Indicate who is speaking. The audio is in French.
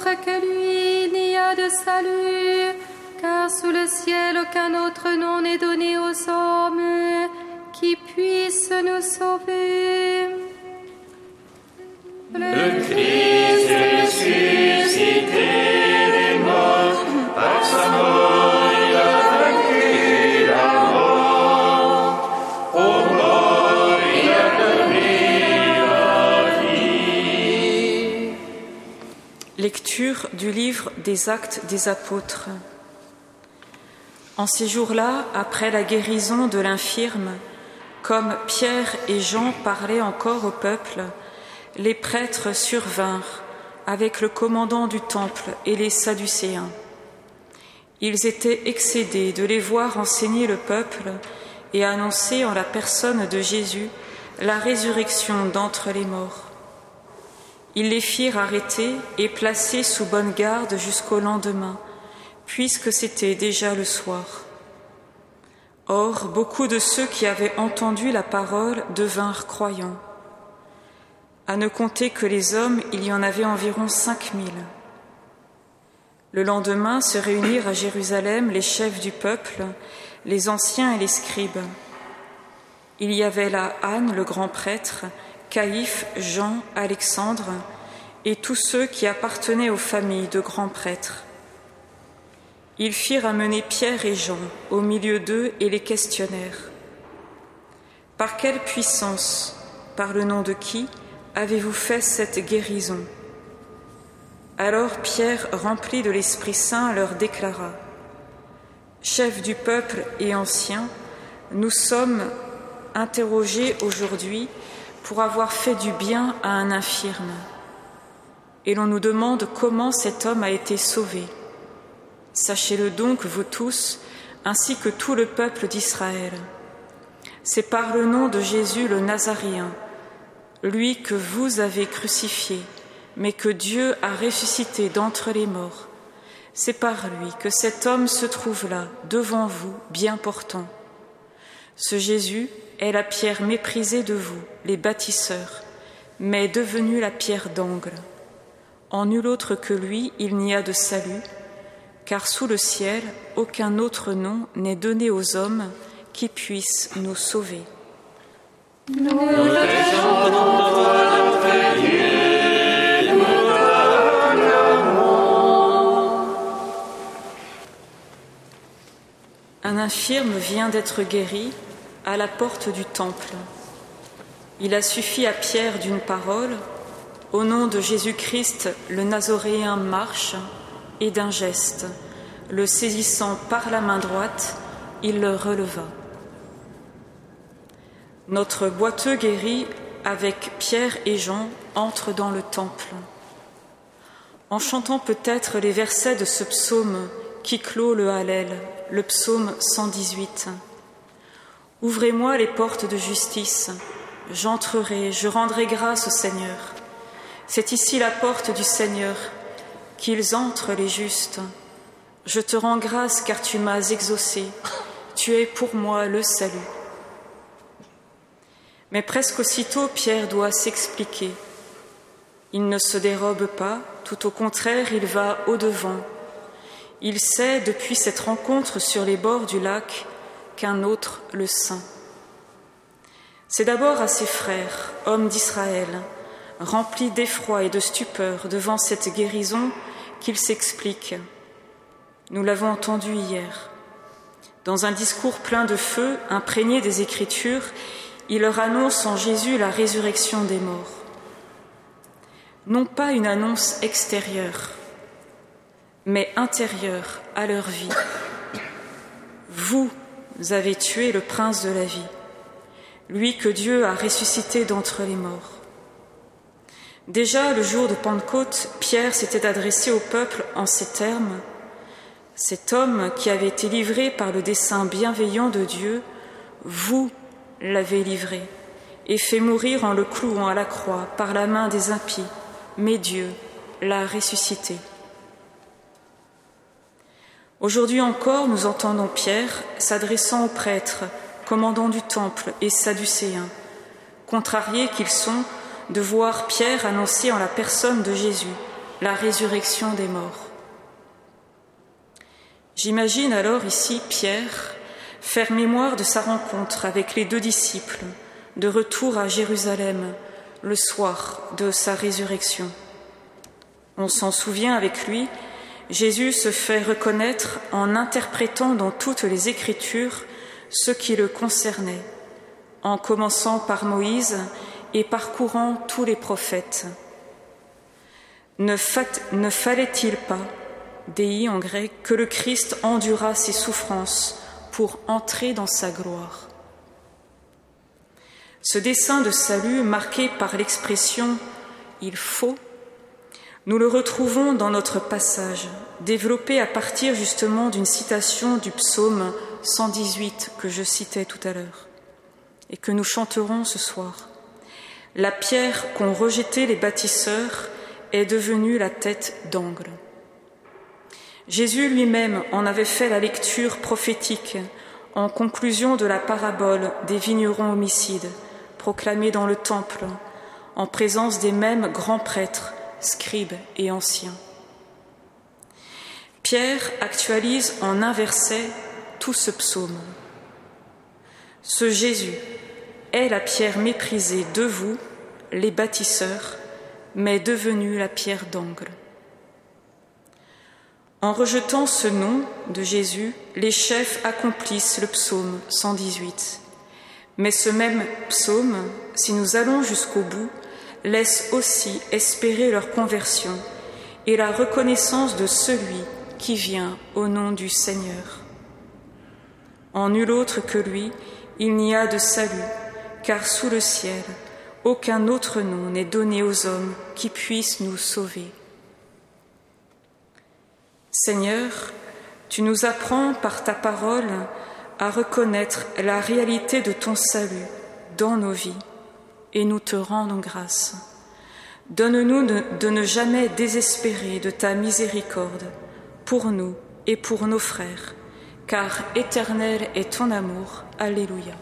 Speaker 1: que lui, n'y a de salut, car sous le ciel aucun autre nom n'est donné aux hommes qui puissent nous sauver.
Speaker 2: Le Christ des
Speaker 3: Actes des Apôtres. En ces jours-là, après la guérison de l'infirme, comme Pierre et Jean parlaient encore au peuple, les prêtres survinrent avec le commandant du temple et les Sadducéens. Ils étaient excédés de les voir enseigner le peuple et annoncer en la personne de Jésus la résurrection d'entre les morts. Ils les firent arrêter et placer sous bonne garde jusqu'au lendemain, puisque c'était déjà le soir. Or, beaucoup de ceux qui avaient entendu la parole devinrent croyants. À ne compter que les hommes, il y en avait environ cinq mille. Le lendemain se réunirent à Jérusalem les chefs du peuple, les anciens et les scribes. Il y avait là Anne, le grand prêtre, Caïphe, Jean, Alexandre, et tous ceux qui appartenaient aux familles de grands prêtres. Ils firent amener Pierre et Jean au milieu d'eux et les questionnèrent. Par quelle puissance, par le nom de qui, avez-vous fait cette guérison? Alors Pierre, rempli de l'Esprit Saint, leur déclara, Chefs du peuple et anciens, nous sommes interrogés aujourd'hui pour avoir fait du bien à un infirme. Et l'on nous demande comment cet homme a été sauvé. Sachez-le donc, vous tous, ainsi que tout le peuple d'Israël. C'est par le nom de Jésus le Nazaréen, lui que vous avez crucifié, mais que Dieu a ressuscité d'entre les morts. C'est par lui que cet homme se trouve là, devant vous, bien portant. Ce Jésus est la pierre méprisée de vous, les bâtisseurs, mais devenue la pierre d'angle. En nul autre que lui, il n'y a de salut car sous le ciel, aucun autre nom n'est donné aux hommes qui puisse nous sauver. Un infirme vient d'être guéri à la porte du temple. Il a suffi à Pierre d'une parole, au nom de Jésus-Christ, le Nazoréen marche, et d'un geste, le saisissant par la main droite, il le releva. Notre boiteux guéri, avec Pierre et Jean, entre dans le temple. En chantant peut-être les versets de ce psaume qui clôt le Hallel, le psaume 118. Ouvrez-moi les portes de justice, j'entrerai, je rendrai grâce au Seigneur. C'est ici la porte du Seigneur, qu'ils entrent les justes. Je te rends grâce car tu m'as exaucé, tu es pour moi le salut. Mais presque aussitôt Pierre doit s'expliquer. Il ne se dérobe pas, tout au contraire, il va au-devant. Il sait, depuis cette rencontre sur les bords du lac, qu'un autre le saint. C'est d'abord à ses frères, hommes d'Israël, remplis d'effroi et de stupeur devant cette guérison, qu'il s'explique. Nous l'avons entendu hier. Dans un discours plein de feu, imprégné des Écritures, il leur annonce en Jésus la résurrection des morts. Non pas une annonce extérieure, mais intérieure à leur vie. Vous avez tué le prince de la vie, lui que Dieu a ressuscité d'entre les morts. Déjà le jour de Pentecôte, Pierre s'était adressé au peuple en ces termes. Cet homme qui avait été livré par le dessein bienveillant de Dieu, vous l'avez livré et fait mourir en le clouant à la croix par la main des impies, mais Dieu l'a ressuscité. Aujourd'hui encore, nous entendons Pierre s'adressant aux prêtres, commandants du temple et sadducéens, contrariés qu'ils sont de voir Pierre annoncer en la personne de Jésus la résurrection des morts. J'imagine alors ici Pierre faire mémoire de sa rencontre avec les deux disciples de retour à Jérusalem le soir de sa résurrection. On s'en souvient avec lui, Jésus se fait reconnaître en interprétant dans toutes les Écritures ce qui le concernait, en commençant par Moïse et parcourant tous les prophètes. Ne, fallait-il pas, dei en grec, que le Christ endura ses souffrances pour entrer dans sa gloire? Ce dessein de salut, marqué par l'expression il faut, nous le retrouvons dans notre passage, développé à partir justement d'une citation du psaume 118 que je citais tout à l'heure et que nous chanterons ce soir. La pierre qu'ont rejetée les bâtisseurs est devenue la tête d'angle. Jésus lui-même en avait fait la lecture prophétique en conclusion de la parabole des vignerons homicides proclamée dans le temple en présence des mêmes grands prêtres, scribes et anciens. Pierre actualise en un verset tout ce psaume. Ce Jésus est la pierre méprisée de vous, les bâtisseurs, mais devenue la pierre d'angle. En rejetant ce nom de Jésus, les chefs accomplissent le psaume 118. Mais ce même psaume, si nous allons jusqu'au bout, laisse aussi espérer leur conversion et la reconnaissance de celui qui vient au nom du Seigneur. En nul autre que lui, il n'y a de salut, car sous le ciel, aucun autre nom n'est donné aux hommes qui puissent nous sauver. Seigneur, tu nous apprends par ta parole à reconnaître la réalité de ton salut dans nos vies et nous te rendons grâce. Donne-nous de, ne jamais désespérer de ta miséricorde pour nous et pour nos frères, car éternel est ton amour. Alléluia.